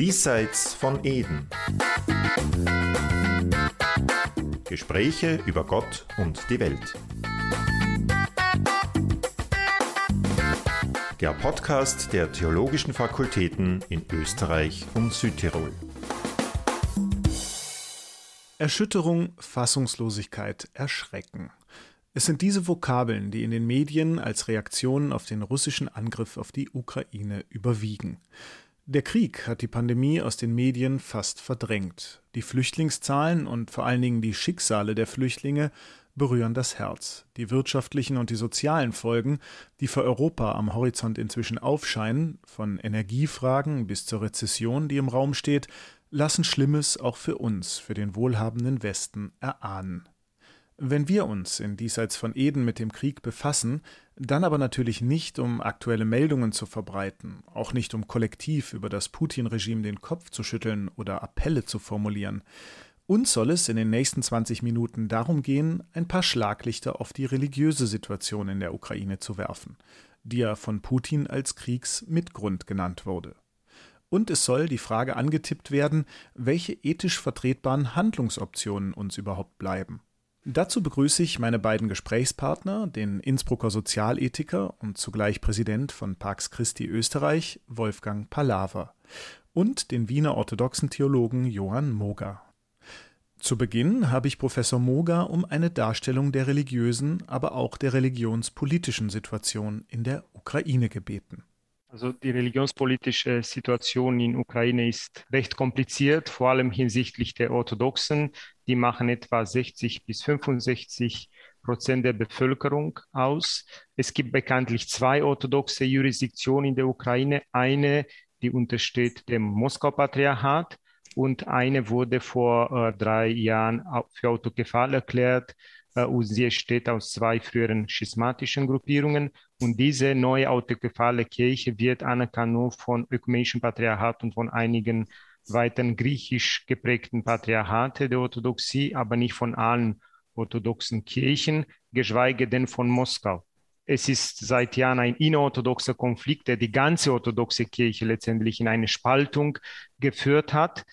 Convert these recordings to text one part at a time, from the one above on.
Diesseits von Eden. Gespräche über Gott und die Welt. Der Podcast der Theologischen Fakultäten in Österreich und Südtirol. Erschütterung, Fassungslosigkeit, Erschrecken. Es sind diese Vokabeln, die in den Medien als Reaktion auf den russischen Angriff auf die Ukraine überwiegen. Der Krieg hat die Pandemie aus den Medien fast verdrängt. Die Flüchtlingszahlen und vor allen Dingen die Schicksale der Flüchtlinge berühren das Herz. Die wirtschaftlichen und die sozialen Folgen, die für Europa am Horizont inzwischen aufscheinen, von Energiefragen bis zur Rezession, die im Raum steht, lassen Schlimmes auch für uns, für den wohlhabenden Westen, erahnen. Wenn wir uns in Diesseits von Eden mit dem Krieg befassen, dann aber natürlich nicht, um aktuelle Meldungen zu verbreiten, auch nicht um kollektiv über das Putin-Regime den Kopf zu schütteln oder Appelle zu formulieren. Uns soll es in den nächsten 20 Minuten darum gehen, ein paar Schlaglichter auf die religiöse Situation in der Ukraine zu werfen, die ja von Putin als Kriegsmitgrund genannt wurde. Und es soll die Frage angetippt werden, welche ethisch vertretbaren Handlungsoptionen uns überhaupt bleiben. Dazu begrüße ich meine beiden Gesprächspartner, den Innsbrucker Sozialethiker und zugleich Präsident von Pax Christi Österreich, Wolfgang Palaver, und den Wiener orthodoxen Theologen Johann Moger. Zu Beginn habe ich Professor Moger um eine Darstellung der religiösen, aber auch der religionspolitischen Situation in der Ukraine gebeten. Also die religionspolitische Situation in Ukraine ist recht kompliziert, vor allem hinsichtlich der Orthodoxen. Die machen etwa 60 bis 65 Prozent der Bevölkerung aus. Es gibt bekanntlich zwei orthodoxe Jurisdiktionen in der Ukraine. Eine, die untersteht dem Moskau-Patriarchat und eine wurde vor äh, drei Jahren für autokephal erklärt äh, und sie steht aus zwei früheren schismatischen Gruppierungen. Und diese neue autokephale Kirche wird anerkannt nur von ökumenischen Patriarchat und von einigen weiteren griechisch geprägten Patriarchate der Orthodoxie, aber nicht von allen orthodoxen Kirchen, geschweige denn von Moskau. Es ist seit Jahren ein innerorthodoxer Konflikt, der die ganze orthodoxe Kirche letztendlich in eine Spaltung geführt hat.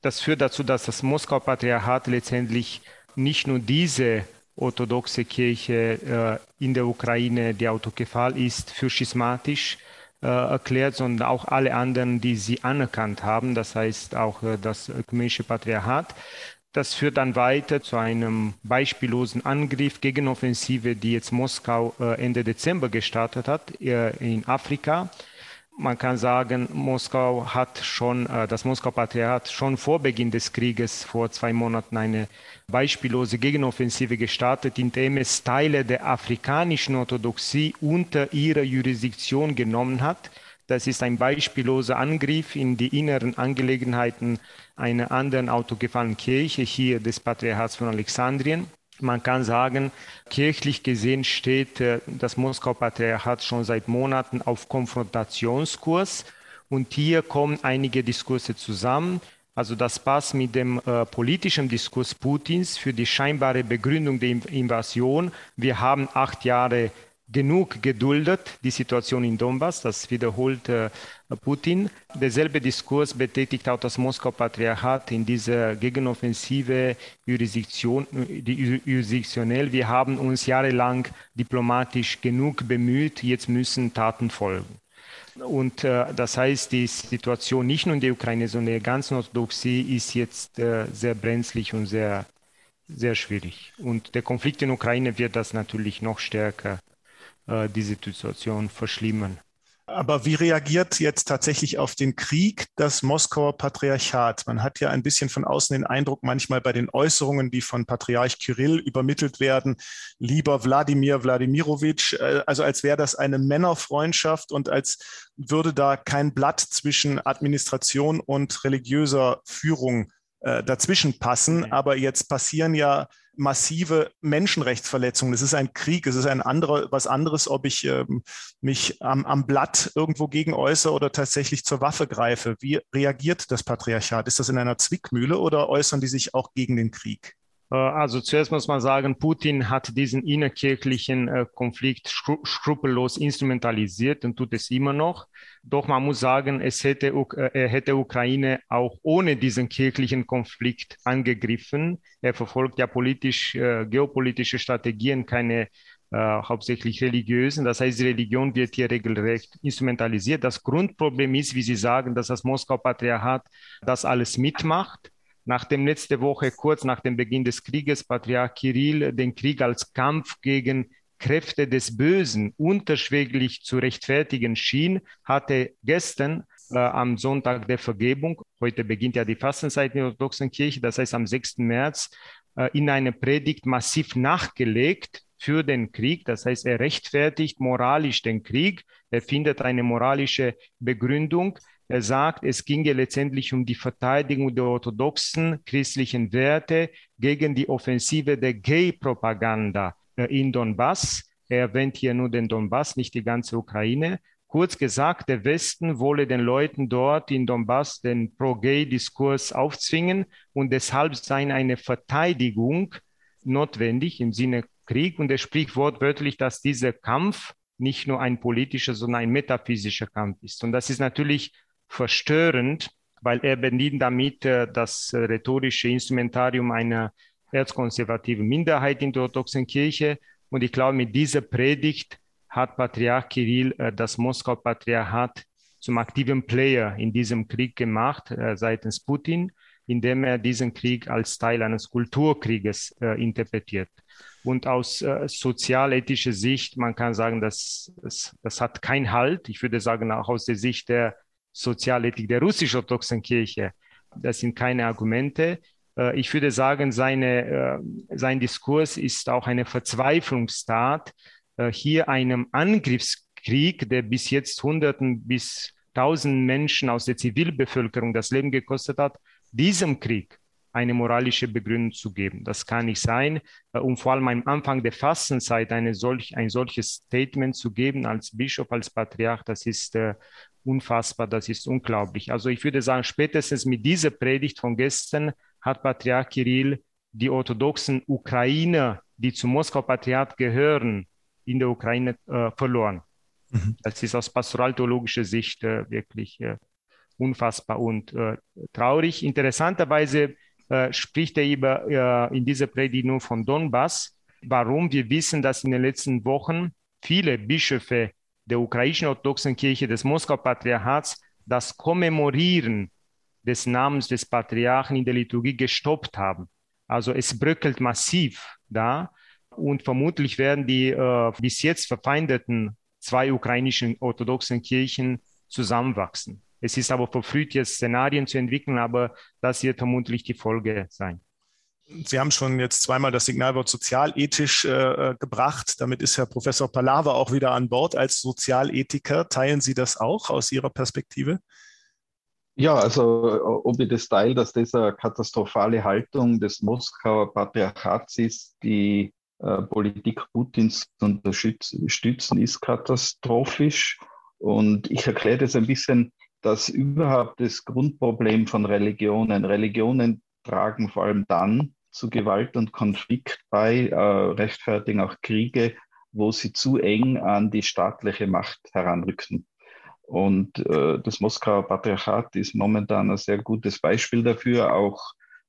Das führt dazu, dass das Moskau-Patriarchat letztendlich nicht nur diese orthodoxe Kirche äh, in der Ukraine, die autokephal ist, für schismatisch erklärt, sondern auch alle anderen, die sie anerkannt haben, das heißt auch äh, das ökumenische Patriarchat. Das führt dann weiter zu einem beispiellosen Angriff, Gegenoffensive, die jetzt Moskau äh, Ende Dezember gestartet hat äh, in Afrika man kann sagen, Moskau hat schon, äh, das Moskau-Patriarchat schon vor Beginn des Krieges vor zwei Monaten eine beispiellose Gegenoffensive gestartet, indem es Teile der afrikanischen Orthodoxie unter ihre Jurisdiktion genommen hat. Das ist ein beispielloser Angriff in die inneren Angelegenheiten einer anderen autogefahrenen Kirche, hier des Patriarchats von Alexandrien. Man kann sagen, kirchlich gesehen steht äh, das Moskau-Patriarchat schon seit Monaten auf Konfrontationskurs. Und hier kommen einige Diskurse zusammen. Also das passt mit dem äh, politischen Diskurs Putins für die scheinbare Begründung der Invasion. Wir haben acht Jahre genug geduldet, die Situation in Donbass, das wiederholt äh, Putin. Derselbe Diskurs betätigt auch das Moskau-Patriarchat in dieser Gegenoffensive Jurisdiktion, die jurisdiktionell. Wir haben uns jahrelang diplomatisch genug bemüht, jetzt müssen Taten folgen. Und äh, das heißt, die Situation nicht nur in der Ukraine, sondern in der ganzen Orthodoxie ist jetzt äh, sehr brenzlig und sehr, sehr schwierig. Und der Konflikt in der Ukraine wird das natürlich noch stärker äh, die Situation verschlimmern. Aber wie reagiert jetzt tatsächlich auf den Krieg das Moskauer Patriarchat? Man hat ja ein bisschen von außen den Eindruck, manchmal bei den Äußerungen, die von Patriarch Kirill übermittelt werden, lieber Wladimir Wladimirovich, äh, also als wäre das eine Männerfreundschaft und als würde da kein Blatt zwischen Administration und religiöser Führung äh, dazwischen passen. Aber jetzt passieren ja massive Menschenrechtsverletzungen. Es ist ein Krieg, es ist ein anderer, was anderes, ob ich ähm, mich am, am Blatt irgendwo gegen äußere oder tatsächlich zur Waffe greife. Wie reagiert das Patriarchat? Ist das in einer Zwickmühle oder äußern die sich auch gegen den Krieg? Äh, also zuerst muss man sagen, Putin hat diesen innerkirchlichen äh, Konflikt skrupellos instrumentalisiert und tut es immer noch. Doch man muss sagen, es hätte, äh, er hätte Ukraine auch ohne diesen kirchlichen Konflikt angegriffen. Er verfolgt ja politisch, geopolitische Strategien, keine äh, hauptsächlich religiösen. Das heißt, die Religion wird hier regelrecht instrumentalisiert. Das Grundproblem ist, wie Sie sagen, dass das Moskau-Patriarchat das alles mitmacht nachdem letzte Woche, kurz nach dem Beginn des Krieges, Patriarch Kirill den Krieg als Kampf gegen Kräfte des Bösen unterschwellig zu rechtfertigen schien, hatte gestern äh, am Sonntag der Vergebung, heute beginnt ja die Fastenzeit in der orthodoxen Kirche, das heißt am 6. März, äh, in eine Predigt massiv nachgelegt für den Krieg. Das heißt, er rechtfertigt moralisch den Krieg, er findet eine moralische Begründung. Er sagt, es ginge letztendlich um die Verteidigung der orthodoxen christlichen Werte gegen die Offensive der Gay-Propaganda äh, in Donbass. Er erwähnt hier nur den Donbass, nicht die ganze Ukraine. Kurz gesagt, der Westen wolle den Leuten dort in Donbass den Pro-Gay-Diskurs aufzwingen und deshalb sei eine Verteidigung notwendig im Sinne Krieg. Und er spricht wortwörtlich, dass dieser Kampf nicht nur ein politischer, sondern ein metaphysischer Kampf ist. Und das ist natürlich verstörend, weil er bedient damit äh, das rhetorische Instrumentarium einer erzkonservativen Minderheit in der orthodoxen Kirche. Und ich glaube, mit dieser Predigt hat Patriarch Kirill äh, das Moskau-Patriarchat zum aktiven Player in diesem Krieg gemacht äh, seitens Putin, indem er diesen Krieg als Teil eines Kulturkrieges interpretiert. Und aus äh, sozialethischer Sicht, man kann sagen, dass das, das hat keinen Halt. Ich würde sagen, auch aus der Sicht der Sozialethik der russisch-orthodoxen Kirche. Das sind keine Argumente. Äh, ich würde sagen, seine, äh, sein Diskurs ist auch eine Verzweiflungstat, äh, hier einem Angriffskrieg, der bis jetzt Hunderten bis Tausenden Menschen aus der Zivilbevölkerung das Leben gekostet hat, diesem Krieg eine moralische Begründung zu geben. Das kann nicht sein. Und vor allem am Anfang der Fastenzeit eine solch, ein solches Statement zu geben als Bischof, als Patriarch, das ist unfassbar, das ist unglaublich. Also ich würde sagen, spätestens mit dieser Predigt von gestern hat Patriarch Kirill die orthodoxen Ukrainer, die zum Moskau-Patriarchat gehören, in der Ukraine äh, verloren. Mhm. Das ist aus pastoraltheologischer Sicht äh, wirklich äh, unfassbar und äh, traurig. Interessanterweise äh, spricht er über, äh, in dieser Predigt nur von Donbass. Warum? Wir wissen, dass in den letzten Wochen viele Bischöfe der ukrainischen orthodoxen Kirche des Moskau-Patriarchats das Kommemorieren des Namens des Patriarchen in der Liturgie gestoppt haben. Also es bröckelt massiv da und vermutlich werden die äh, bis jetzt verfeindeten zwei ukrainischen orthodoxen Kirchen zusammenwachsen. Es ist aber verfrüht, jetzt Szenarien zu entwickeln, aber das wird vermutlich die Folge sein. Sie haben schon jetzt zweimal das Signalwort sozialethisch äh, gebracht. Damit ist Herr Professor Palava auch wieder an Bord als Sozialethiker. Teilen Sie das auch aus Ihrer Perspektive? Ja, also ob ich das teile, dass das eine katastrophale Haltung des Moskauer Patriarchats ist, die äh, Politik Putins zu unterstützen, ist katastrophisch. Und ich erkläre das ein bisschen, dass überhaupt das Grundproblem von Religionen, Religionen tragen vor allem dann zu Gewalt und Konflikt bei, äh, rechtfertigen auch Kriege, wo sie zu eng an die staatliche Macht heranrücken. Und äh, das Moskauer Patriarchat ist momentan ein sehr gutes Beispiel dafür, auch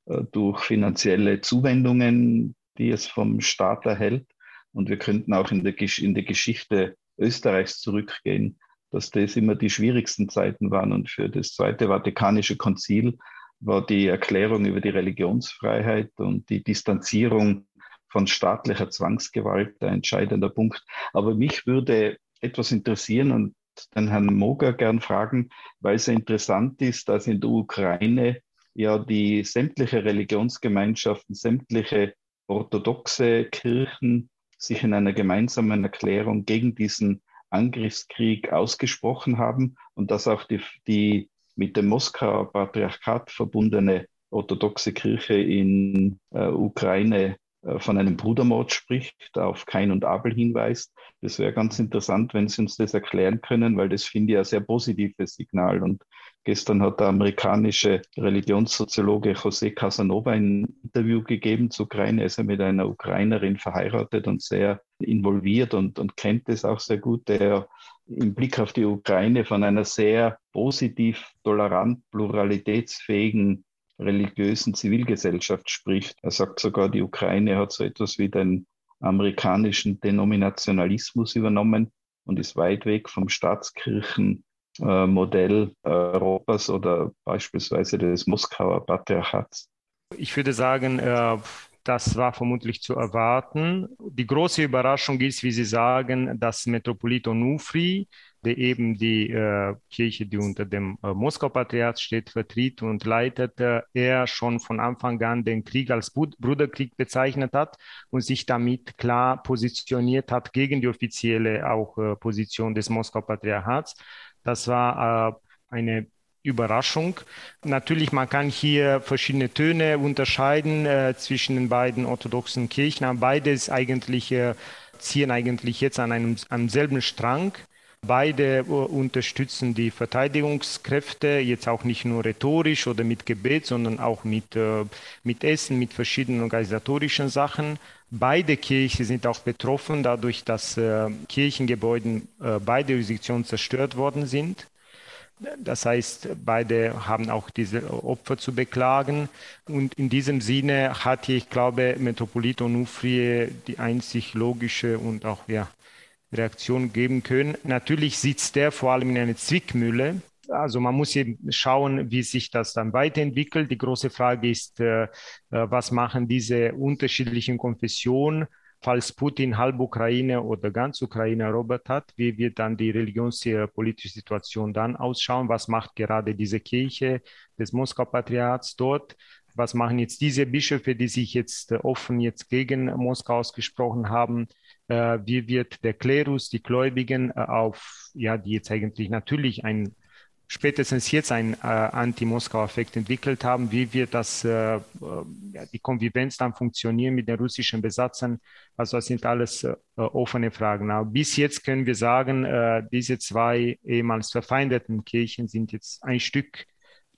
äh, durch finanzielle Zuwendungen, die es vom Staat erhält. Und wir könnten auch in der, in der Geschichte Österreichs zurückgehen, dass das immer die schwierigsten Zeiten waren. Und für das Zweite Vatikanische Konzil war die Erklärung über die Religionsfreiheit und die Distanzierung von staatlicher Zwangsgewalt ein entscheidender Punkt. Aber mich würde etwas interessieren und den Herrn Moger gern fragen, weil es interessant ist, dass in der Ukraine ja die sämtliche Religionsgemeinschaften, sämtliche orthodoxe Kirchen sich in einer gemeinsamen Erklärung gegen diesen Angriffskrieg ausgesprochen haben und dass auch die, die mit dem Moskauer Patriarchat verbundene orthodoxe Kirche in äh, Ukraine von einem Brudermord spricht, auf Kain und Abel hinweist. Das wäre ganz interessant, wenn Sie uns das erklären können, weil das finde ich ein sehr positives Signal. Und gestern hat der amerikanische Religionssoziologe José Casanova ein Interview gegeben zu Ukraine. Er ist ja mit einer Ukrainerin verheiratet und sehr involviert und, und kennt das auch sehr gut, der im Blick auf die Ukraine von einer sehr positiv, tolerant, pluralitätsfähigen religiösen Zivilgesellschaft spricht. Er sagt sogar, die Ukraine hat so etwas wie den amerikanischen Denominationalismus übernommen und ist weit weg vom Staatskirchenmodell Europas oder beispielsweise des Moskauer Patriarchats. Ich würde sagen, äh, das war vermutlich zu erwarten. Die große Überraschung ist, wie Sie sagen, dass Metropolit Onufri, der eben die äh, Kirche, die unter dem äh, Moskau-Patriarch steht, vertritt und leitet, äh, er schon von Anfang an den Krieg als Bruderkrieg bezeichnet hat und sich damit klar positioniert hat gegen die offizielle auch äh, Position des Moskau-Patriarchats. Das war äh, eine Überraschung. Natürlich, man kann hier verschiedene Töne unterscheiden äh, zwischen den beiden orthodoxen Kirchen, aber beides eigentlich äh, ziehen eigentlich jetzt an einem am selben Strang. Beide äh, unterstützen die Verteidigungskräfte, jetzt auch nicht nur rhetorisch oder mit Gebet, sondern auch mit, äh, mit Essen, mit verschiedenen organisatorischen Sachen. Beide Kirchen sind auch betroffen, dadurch, dass äh, Kirchengebäude beide Jurisdiktionen zerstört worden sind. Das heißt, beide haben auch diese Opfer zu beklagen. Und in diesem Sinne hat hier, ich glaube, Metropolit Onufrie die einzig logische und auch ja, Reaktion geben können. Natürlich sitzt der vor allem in einer Zwickmühle. Also man muss eben schauen, wie sich das dann weiterentwickelt. Die große Frage ist, äh, äh was machen diese unterschiedlichen Konfessionen falls Putin halb Ukraine oder ganz Ukraine erobert hat, wie wird dann die religionspolitische Situation dann ausschauen? Was macht gerade diese Kirche des Moskau-Patriarchs dort? Was machen jetzt diese Bischöfe, die sich jetzt offen jetzt gegen Moskau ausgesprochen haben? Äh, wie wird der Klerus, die Gläubigen äh, auf, ja, die jetzt eigentlich natürlich ein spätestens jetzt einen äh, Anti-Moskau-Effekt entwickelt haben. Wie wird das, äh, ja, die Konvivenz dann funktionieren mit den russischen Besatzern? Also das sind alles äh, offene Fragen. Aber bis jetzt können wir sagen, äh, diese zwei ehemals verfeindeten Kirchen sind jetzt ein Stück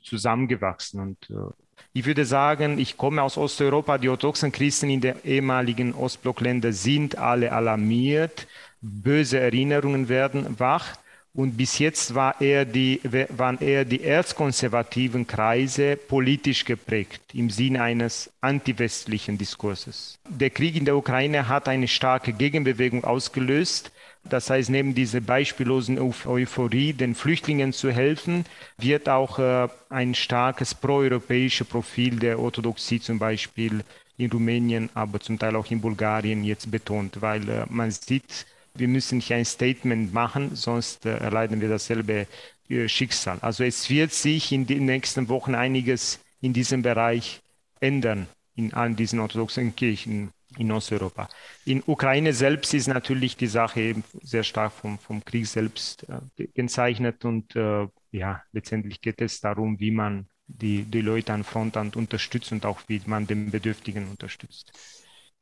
zusammengewachsen. Und äh, ich würde sagen, ich komme aus Osteuropa. Die orthodoxen Christen in den ehemaligen Ostblockländern sind alle alarmiert. Böse Erinnerungen werden wach. Und bis jetzt war eher die, waren eher die erzkonservativen Kreise politisch geprägt im Sinne eines antiwestlichen Diskurses. Der Krieg in der Ukraine hat eine starke Gegenbewegung ausgelöst. Das heißt, neben dieser beispiellosen Euphorie, den Flüchtlingen zu helfen, wird auch äh, ein starkes proeuropäisches Profil der Orthodoxie zum Beispiel in Rumänien, aber zum Teil auch in Bulgarien jetzt betont, weil äh, man sieht, wir müssen hier ein Statement machen, sonst äh, erleiden wir dasselbe äh, Schicksal. Also es wird sich in den nächsten Wochen einiges in diesem Bereich ändern, in allen diesen orthodoxen Kirchen in Osteuropa. In Ukraine selbst ist natürlich die Sache eben sehr stark vom, vom Krieg selbst äh, gekennzeichnet und äh, ja, letztendlich geht es darum, wie man die, die Leute an Frontland unterstützt und auch wie man den Bedürftigen unterstützt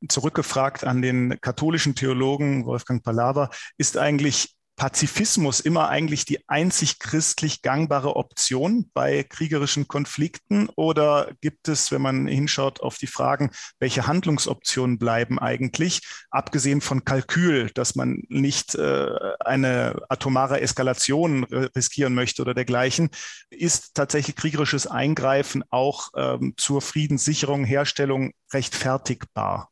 zurückgefragt an den katholischen Theologen Wolfgang Palaver, ist eigentlich Pazifismus immer eigentlich die einzig christlich gangbare Option bei kriegerischen Konflikten? Oder gibt es, wenn man hinschaut auf die Fragen, welche Handlungsoptionen bleiben eigentlich, abgesehen von Kalkül, dass man nicht äh, eine atomare Eskalation riskieren möchte oder dergleichen, ist tatsächlich kriegerisches Eingreifen auch ähm, zur Friedenssicherung, Herstellung rechtfertigbar?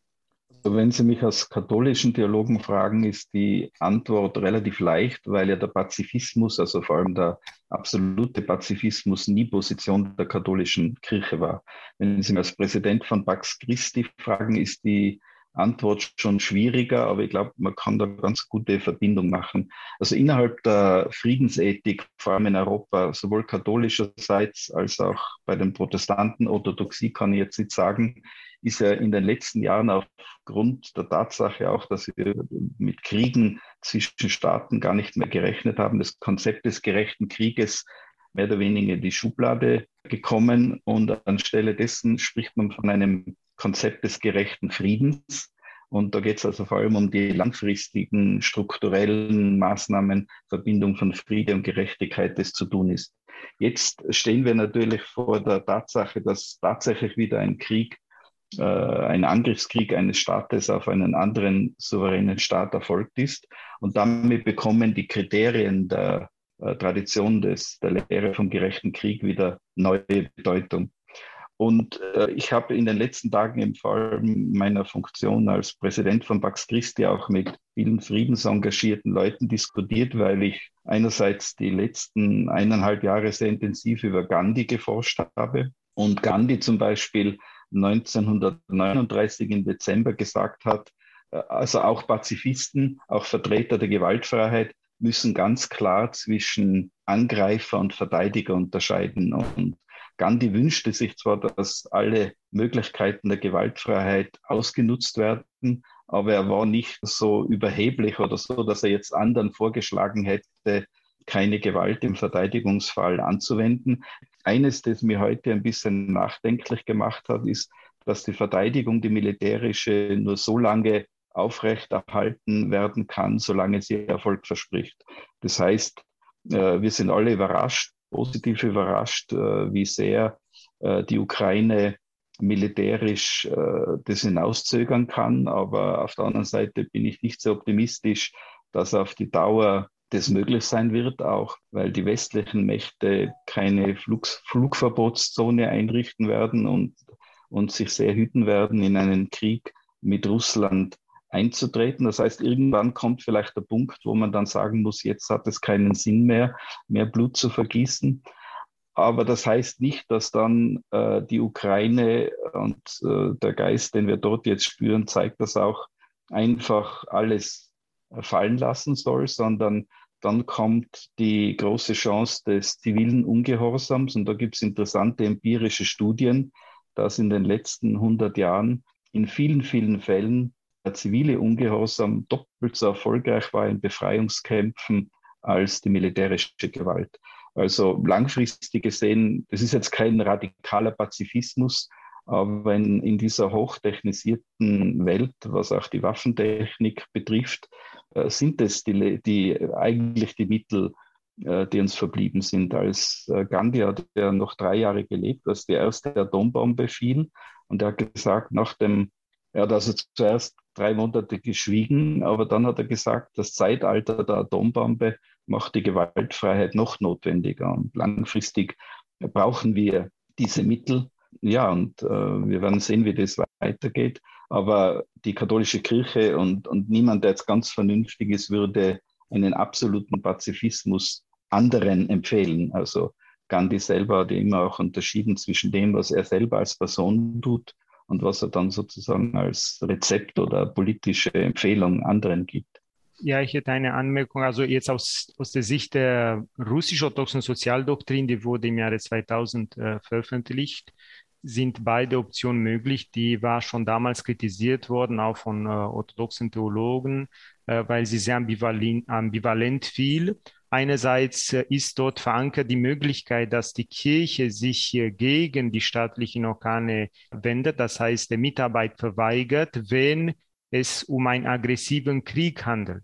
Also wenn Sie mich als katholischen Theologen fragen, ist die Antwort relativ leicht, weil ja der Pazifismus, also vor allem der absolute Pazifismus, nie Position der katholischen Kirche war. Wenn Sie mich als Präsident von Pax Christi fragen, ist die Antwort schon schwieriger, aber ich glaube, man kann da ganz gute Verbindung machen. Also innerhalb der Friedensethik, vor allem in Europa, sowohl katholischerseits als auch bei den Protestanten, Orthodoxie kann ich jetzt nicht sagen, ist ja in den letzten Jahren aufgrund der Tatsache auch, dass wir mit Kriegen zwischen Staaten gar nicht mehr gerechnet haben, das Konzept des gerechten Krieges mehr oder weniger in die Schublade gekommen und anstelle dessen spricht man von einem Konzept des gerechten Friedens. Und da geht es also vor allem um die langfristigen strukturellen Maßnahmen, Verbindung von Friede und Gerechtigkeit, das zu tun ist. Jetzt stehen wir natürlich vor der Tatsache, dass tatsächlich wieder ein Krieg, äh, ein Angriffskrieg eines Staates auf einen anderen souveränen Staat erfolgt ist. Und damit bekommen die Kriterien der äh, Tradition des, der Lehre vom gerechten Krieg wieder neue Bedeutung. Und äh, ich habe in den letzten Tagen im Fall meiner Funktion als Präsident von Pax Christi auch mit vielen friedensengagierten Leuten diskutiert, weil ich einerseits die letzten eineinhalb Jahre sehr intensiv über Gandhi geforscht habe und Gandhi zum Beispiel 1939 im Dezember gesagt hat, äh, also auch Pazifisten, auch Vertreter der Gewaltfreiheit müssen ganz klar zwischen Angreifer und Verteidiger unterscheiden. Und Gandhi wünschte sich zwar, dass alle Möglichkeiten der Gewaltfreiheit ausgenutzt werden, aber er war nicht so überheblich oder so, dass er jetzt anderen vorgeschlagen hätte, keine Gewalt im Verteidigungsfall anzuwenden. Eines, das mir heute ein bisschen nachdenklich gemacht hat, ist, dass die Verteidigung, die militärische, nur so lange aufrechterhalten werden kann, solange sie Erfolg verspricht. Das heißt, äh, wir sind alle überrascht, positiv überrascht, äh, wie sehr äh, die Ukraine militärisch das hinauszögern kann. Aber auf der anderen Seite bin ich nicht so optimistisch, dass auf die Dauer das möglich sein wird, auch weil die westlichen Mächte keine Flug, Flugverbotszone einrichten werden und, und sich sehr hüten werden, in einen Krieg mit Russland einzutreten. Das heißt, irgendwann kommt vielleicht der Punkt, wo man dann sagen muss, jetzt hat es keinen Sinn mehr, mehr Blut zu vergießen. Aber das heißt nicht, dass dann äh, die Ukraine und äh, der Geist, den wir dort jetzt spüren, zeigt das auch einfach alles fallen lassen soll, sondern dann kommt die große Chance des zivilen Ungehorsams. Und da gibt es interessante empirische Studien, dass in den letzten 100 Jahren in vielen, vielen Fällen der zivile Ungehorsam doppelt so erfolgreich war in Befreiungskämpfen als die militärische Gewalt. Also langfristig gesehen, das ist jetzt kein radikaler Pazifismus, aber in, in dieser hochtechnisierten Welt, was auch die Waffentechnik betrifft, sind es die, die, eigentlich die Mittel, äh, die uns verblieben sind. Als äh, Gandhi hat ja noch drei Jahre gelebt, als die erste Atombombe fiel. Und er hat gesagt, nach dem er hat also zuerst drei Monate geschwiegen, aber dann hat er gesagt, das Zeitalter der Atombombe macht die Gewaltfreiheit noch notwendiger. Und langfristig brauchen wir diese Mittel. Ja, und äh, wir werden sehen, wie das weitergeht. Aber die katholische Kirche und, und niemand, der jetzt ganz vernünftig ist, würde einen absoluten Pazifismus anderen empfehlen. Also Gandhi selber hat immer auch unterschieden zwischen dem, was er selber als Person tut und was er dann sozusagen als Rezept oder politische Empfehlung anderen gibt. Ja, ich hätte eine Anmerkung. Also jetzt aus, aus der Sicht der russisch-orthodoxen Sozialdoktrin, die wurde im Jahre 2000 äh, veröffentlicht, sind beide Optionen möglich. Die war schon damals kritisiert worden, auch von äh, orthodoxen Theologen, äh, weil sie sehr ambivalent, ambivalent fiel. Einerseits äh, ist dort verankert die Möglichkeit, dass die Kirche sich gegen die staatlichen Organe wendet, das heißt, der Mitarbeit verweigert, wenn es um einen aggressiven Krieg handelt.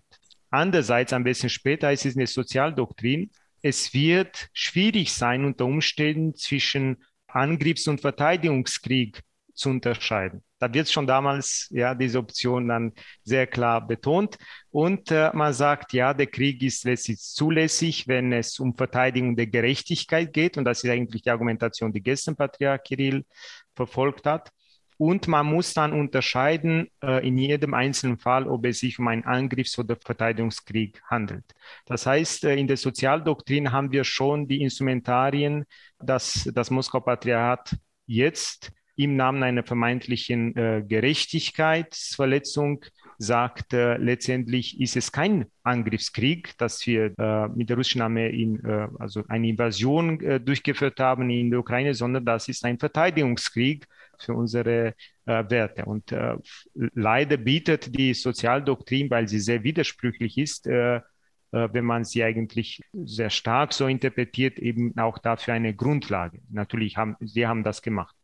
Andererseits, ein bisschen später, ist es eine Sozialdoktrin, es wird schwierig sein, unter Umständen zwischen Angriffs- und Verteidigungskrieg zu unterscheiden. Da wird schon damals ja diese Option dann sehr klar betont und äh, man sagt, ja, der Krieg ist letztlich zulässig, wenn es um Verteidigung der Gerechtigkeit geht und das ist eigentlich die Argumentation, die gestern Patriarch Kirill verfolgt hat. Und man muss dann unterscheiden äh, in jedem einzelnen Fall, ob es sich um einen Angriffs- oder Verteidigungskrieg handelt. Das heißt, äh, in der Sozialdoktrin haben wir schon die Instrumentarien, dass das Moskauer Patriarchat jetzt im Namen einer vermeintlichen äh, Gerechtigkeitsverletzung sagt, äh, letztendlich ist es kein Angriffskrieg, dass wir äh, mit der russischen Armee in, äh, also eine Invasion äh, durchgeführt haben in der Ukraine, sondern das ist ein Verteidigungskrieg für unsere äh, Werte. Und leider bietet die Sozialdoktrin, weil sie sehr widersprüchlich ist, wenn man sie eigentlich sehr stark so interpretiert, eben auch dafür eine Grundlage. Natürlich haben sie haben das gemacht.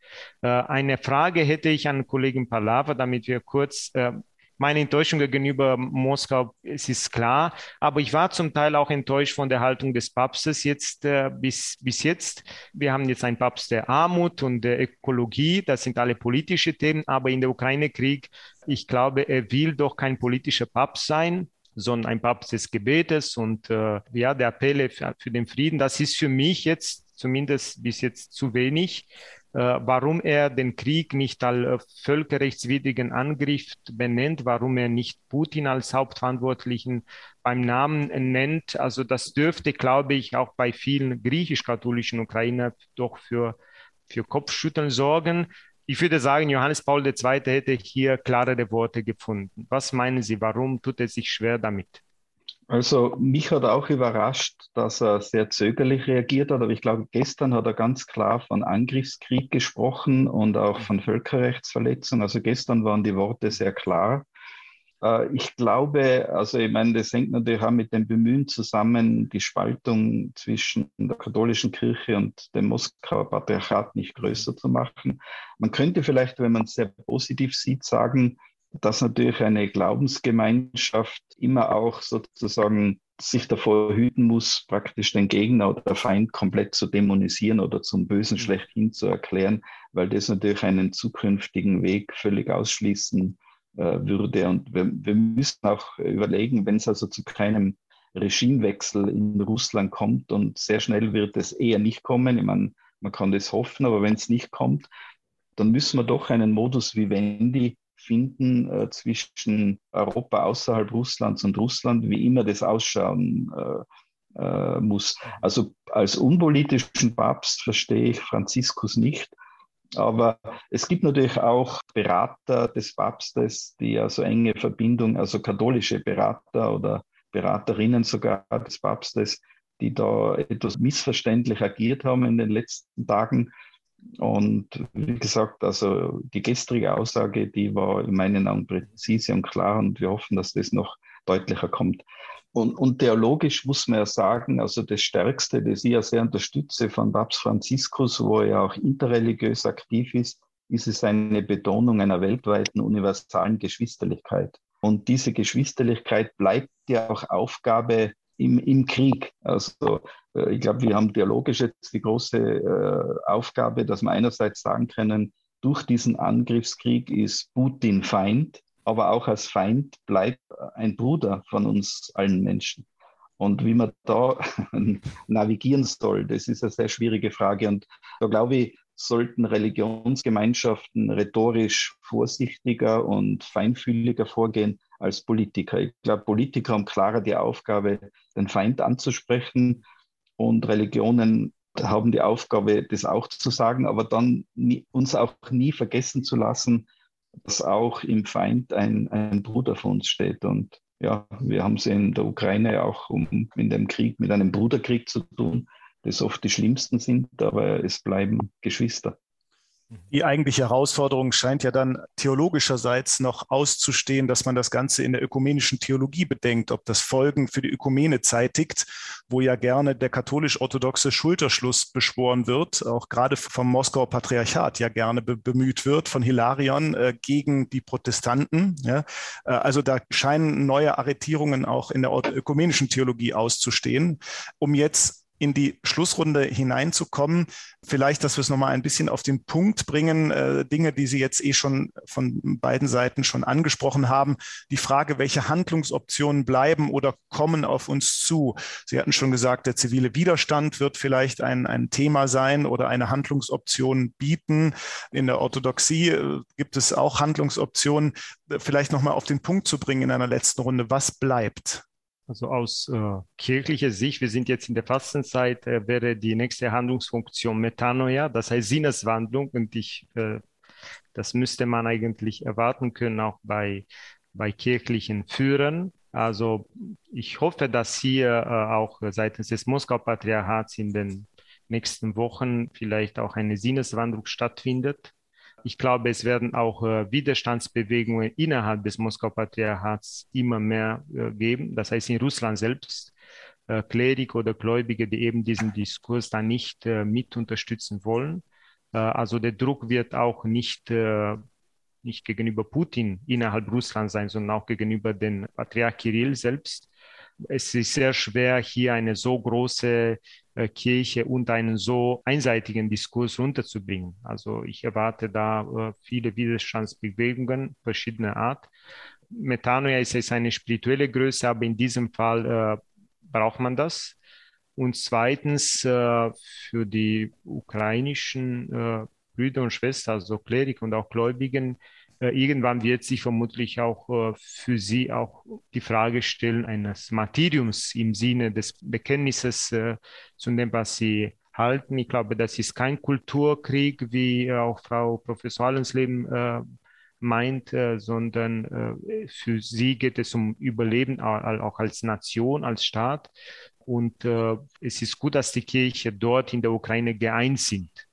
Äh, eine Frage hätte ich an Kollegin Palava, damit wir kurz äh, meine Enttäuschung gegenüber Moskau, es ist klar, aber ich war zum Teil auch enttäuscht von der Haltung des Papstes jetzt äh, bis, bis jetzt. Wir haben jetzt einen Papst der Armut und der Ökologie, das sind alle politische Themen, aber in der Ukraine-Krieg, ich glaube, er will doch kein politischer Papst sein, sondern ein Papst des Gebetes und äh, ja, der Appelle für, für den Frieden. Das ist für mich jetzt zumindest bis jetzt zu wenig. Äh, warum er den Krieg nicht als äh, völkerrechtswidrigen Angriff benennt, warum er nicht Putin als Hauptverantwortlichen beim Namen nennt. Also das dürfte, glaube ich, auch bei vielen griechisch-katholischen Ukrainer doch für, für Kopfschütteln sorgen. Ich würde sagen, Johannes Paul II. hätte hier klarere Worte gefunden. Was meinen Sie, warum tut er sich schwer damit? Also mich hat auch überrascht, dass er sehr zögerlich reagiert hat, aber ich glaube, gestern hat er ganz klar von Angriffskrieg gesprochen und auch von Völkerrechtsverletzung. Also gestern waren die Worte sehr klar. Äh, ich glaube, also ich meine, das hängt natürlich auch mit dem Bemühen zusammen, die Spaltung zwischen der katholischen Kirche und dem Moskauer Patriarchat nicht größer zu machen. Man könnte vielleicht, wenn man es sehr positiv sieht, sagen, dass natürlich eine Glaubensgemeinschaft immer auch sozusagen sich davor hüten muss, praktisch den Gegner oder Feind komplett zu dämonisieren oder zum Bösen mhm. schlechthin zu erklären, weil das natürlich einen zukünftigen Weg völlig ausschließen äh, würde. Und wir, wir müssen auch überlegen, wenn es also zu keinem Regimewechsel in Russland kommt und sehr schnell wird es eher nicht kommen. Ich meine, man kann das hoffen, aber wenn es nicht kommt, dann müssen wir doch einen Modus vivendi finden äh, zwischen Europa außerhalb Russlands und Russland, wie immer das ausschauen äh, äh, muss. Also als unpolitischen Papst verstehe ich Franziskus nicht. Aber es gibt natürlich auch Berater des Papstes, die ja so enge Verbindung, also katholische Berater oder Beraterinnen sogar des Papstes, die da etwas missverständlich agiert haben in den letzten Tagen. Und wie gesagt, also die gestrige Aussage, die war in meinen Augen präzise und klar und wir hoffen, dass das noch deutlicher kommt. Und, und theologisch muss man ja sagen, also das Stärkste, das ich ja sehr unterstütze von Papst Franziskus, wo er auch interreligiös aktiv ist, ist es eine Betonung einer weltweiten universalen Geschwisterlichkeit. Und diese Geschwisterlichkeit bleibt ja auch Aufgabe im, im Krieg. Also äh, ich glaube, wir haben dialogisch jetzt die große äh, Aufgabe, dass wir einerseits sagen können, durch diesen Angriffskrieg ist Putin Feind, aber auch als Feind bleibt ein Bruder von uns allen Menschen. Und wie man da navigieren soll, das ist eine sehr schwierige Frage. Und da glaube ich, sollten Religionsgemeinschaften rhetorisch vorsichtiger und feinfühliger vorgehen als Politiker. Ich glaube, Politiker haben klarer die Aufgabe, den Feind anzusprechen und Religionen haben die Aufgabe, das auch zu sagen, aber dann nie, uns auch nie vergessen zu lassen, dass auch im Feind ein, ein Bruder von uns steht. Und ja, wir haben es in der Ukraine auch um, in dem Krieg mit einem Bruderkrieg zu tun, das oft die schlimmsten sind, aber es bleiben Geschwister. Die eigentliche Herausforderung scheint ja dann theologischerseits noch auszustehen, dass man das Ganze in der ökumenischen Theologie bedenkt, ob das Folgen für die Ökumene zeitigt, wo ja gerne der katholisch-orthodoxe Schulterschluss beschworen wird, auch gerade vom Moskauer Patriarchat ja gerne be bemüht wird, von Hilarion äh, gegen die Protestanten. Ja. Äh, also da scheinen neue Arretierungen auch in der ökumenischen Theologie auszustehen, um jetzt in die Schlussrunde hineinzukommen. Vielleicht, dass wir es nochmal ein bisschen auf den Punkt bringen, äh, Dinge, die Sie jetzt eh schon von beiden Seiten schon angesprochen haben. Die Frage, welche Handlungsoptionen bleiben oder kommen auf uns zu. Sie hatten schon gesagt, der zivile Widerstand wird vielleicht ein, ein Thema sein oder eine Handlungsoption bieten. In der Orthodoxie äh, gibt es auch Handlungsoptionen. Vielleicht nochmal auf den Punkt zu bringen in einer letzten Runde. Was bleibt? Also aus äh, kirchlicher Sicht, wir sind jetzt in der Fastenzeit, äh, wäre die nächste Handlungsfunktion Metanoia, das heißt Sinneswandlung. Und ich, äh, das müsste man eigentlich erwarten können, auch bei, bei kirchlichen Führern. Also ich hoffe, dass hier äh, auch seitens des Moskau-Patriarchats in den nächsten Wochen vielleicht auch eine Sinneswandlung stattfindet ich glaube, es werden auch äh, Widerstandsbewegungen innerhalb des Moskau-Patriarchats immer mehr äh, geben. Das heißt, in Russland selbst äh, Klerik oder Gläubige, die eben diesen Diskurs dann nicht äh, mit unterstützen wollen. Äh, also der Druck wird auch nicht, äh, nicht gegenüber Putin innerhalb Russlands sein, sondern auch gegenüber den Patriarch Kirill selbst. Es ist sehr schwer, hier eine so große Kirche und einen so einseitigen Diskurs runterzubringen. Also ich erwarte da viele Widerstandsbewegungen verschiedener Art. Metanoia ist jetzt eine spirituelle Größe, aber in diesem Fall braucht man das. Und zweitens äh, für die ukrainischen äh, Brüder und Schwestern, also Klerik und auch Gläubigen, äh, irgendwann wird sich vermutlich auch äh, für sie auch die Frage stellen eines Martyriums im Sinne des Bekenntnisses äh, zu dem, was sie halten. Ich glaube, das ist kein Kulturkrieg, wie auch Frau Professor Allensleben äh, meint, äh, sondern äh, für sie geht es um Überleben, auch als Nation, als Staat. Und äh, es ist gut, dass die Kirche dort in der Ukraine geeint sind.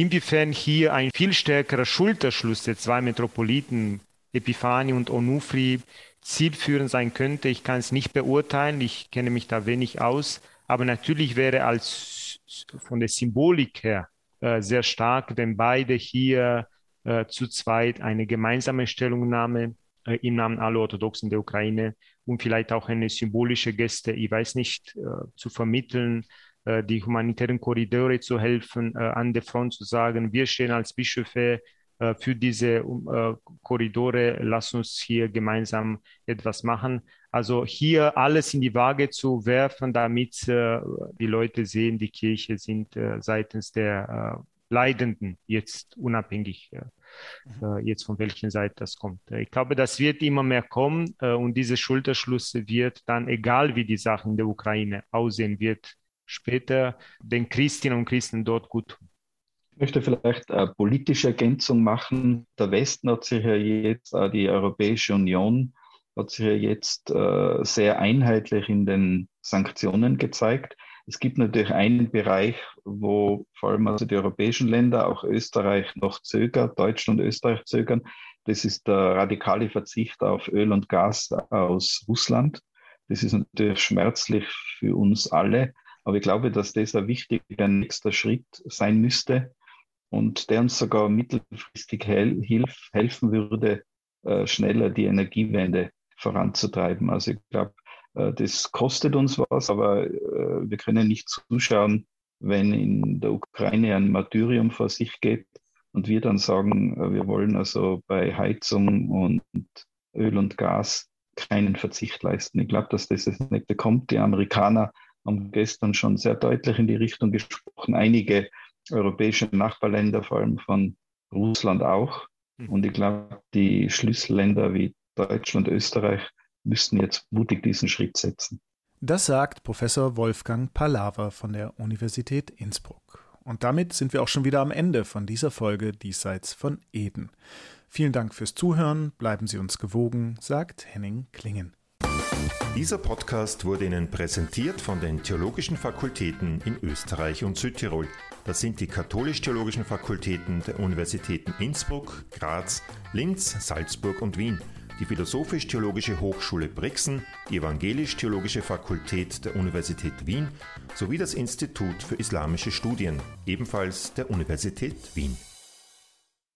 Inwiefern hier ein viel stärkerer Schulterschluss der zwei Metropoliten, Epiphani und Onufri, zielführend sein könnte, ich kann es nicht beurteilen, ich kenne mich da wenig aus, aber natürlich wäre als von der Symbolik her äh, sehr stark, wenn beide hier äh, zu zweit eine gemeinsame Stellungnahme äh, im Namen aller Orthodoxen der Ukraine und vielleicht auch eine symbolische Geste, ich weiß nicht, äh, zu vermitteln, die humanitären Korridore zu helfen, äh, an der Front zu sagen, wir stehen als Bischöfe äh, für diese äh, Korridore, lass uns hier gemeinsam etwas machen. Also hier alles in die Waage zu werfen, damit äh, die Leute sehen, die Kirche sind seitens der Leidenden jetzt unabhängig mhm. jetzt von welchen Seite das kommt. Ich glaube, das wird immer mehr kommen äh, und diese Schulterschluss wird dann, egal wie die Sachen in der Ukraine aussehen wird, später den Christinnen und Christen dort gut tun. Ich möchte vielleicht eine politische Ergänzung machen. Der Westen hat sich ja jetzt, die Europäische Union hat sich ja jetzt äh, sehr einheitlich in den Sanktionen gezeigt. Es gibt natürlich einen Bereich, wo vor allem also die europäischen Länder, auch Österreich noch zögern, Deutschland und Österreich zögern. Das ist der radikale Verzicht auf Öl und Gas aus Russland. Das ist natürlich schmerzlich für uns alle. Aber ich glaube, dass das ein wichtiger nächster Schritt sein müsste und der uns sogar mittelfristig hel hilf, helfen würde, äh, schneller die Energiewende voranzutreiben. Also ich glaube, äh, das kostet uns was, aber äh, wir können nicht zuschauen, wenn in der Ukraine ein Martyrium vor sich geht und wir dann sagen, äh, wir wollen also bei Heizung und Öl und Gas keinen Verzicht leisten. Ich glaube, dass das das nächste kommt. Die Amerikaner haben gestern schon sehr deutlich in die Richtung gesprochen. Einige europäische Nachbarländer, vor allem von Russland auch. Hm. Und ich glaube, die Schlüsselländer wie Deutschland, Österreich müssten jetzt mutig diesen Schritt setzen. Das sagt Professor Wolfgang Palaver von der Universität Innsbruck. Und damit sind wir auch schon wieder am Ende von dieser Folge Diesseits von Eden. Vielen Dank fürs Zuhören, bleiben Sie uns gewogen, sagt Henning Klingen. Dieser Podcast wurde Ihnen präsentiert von den Theologischen Fakultäten in Österreich und Südtirol. Das sind die katholisch-theologischen Fakultäten der Universitäten Innsbruck, Graz, Linz, Salzburg und Wien die Philosophisch-Theologische Hochschule Brixen, die Evangelisch-Theologische Fakultät der Universität Wien sowie das Institut für Islamische Studien, ebenfalls der Universität Wien.